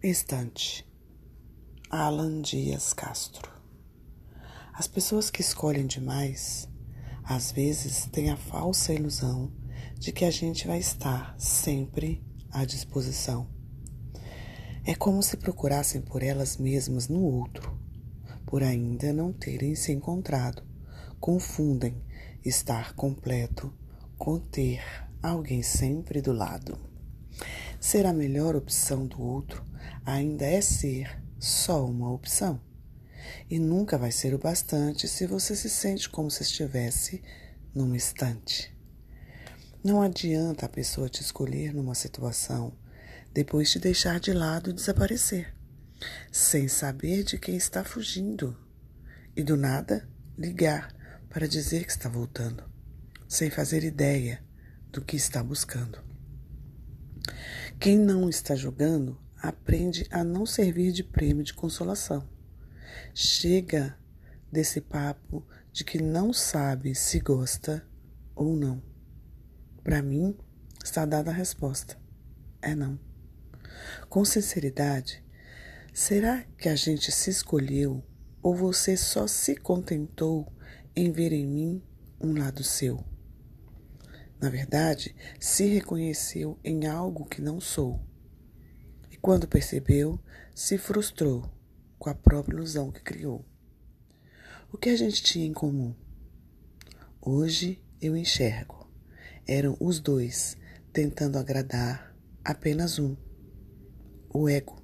Estante. Alan Dias Castro. As pessoas que escolhem demais, às vezes têm a falsa ilusão de que a gente vai estar sempre à disposição. É como se procurassem por elas mesmas no outro, por ainda não terem se encontrado. Confundem estar completo com ter alguém sempre do lado. Ser a melhor opção do outro ainda é ser só uma opção. E nunca vai ser o bastante se você se sente como se estivesse num estante. Não adianta a pessoa te escolher numa situação, depois te deixar de lado e desaparecer, sem saber de quem está fugindo, e do nada ligar para dizer que está voltando, sem fazer ideia do que está buscando. Quem não está julgando aprende a não servir de prêmio de consolação. Chega desse papo de que não sabe se gosta ou não. Para mim, está dada a resposta: é não. Com sinceridade, será que a gente se escolheu ou você só se contentou em ver em mim um lado seu? Na verdade, se reconheceu em algo que não sou. E quando percebeu, se frustrou com a própria ilusão que criou. O que a gente tinha em comum? Hoje eu enxergo. Eram os dois tentando agradar apenas um, o ego.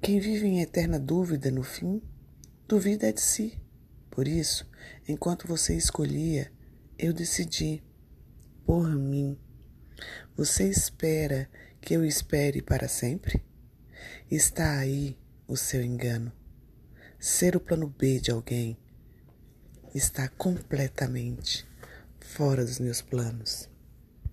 Quem vive em eterna dúvida no fim, duvida de si. Por isso, enquanto você escolhia, eu decidi por mim. Você espera que eu espere para sempre? Está aí o seu engano. Ser o plano B de alguém está completamente fora dos meus planos.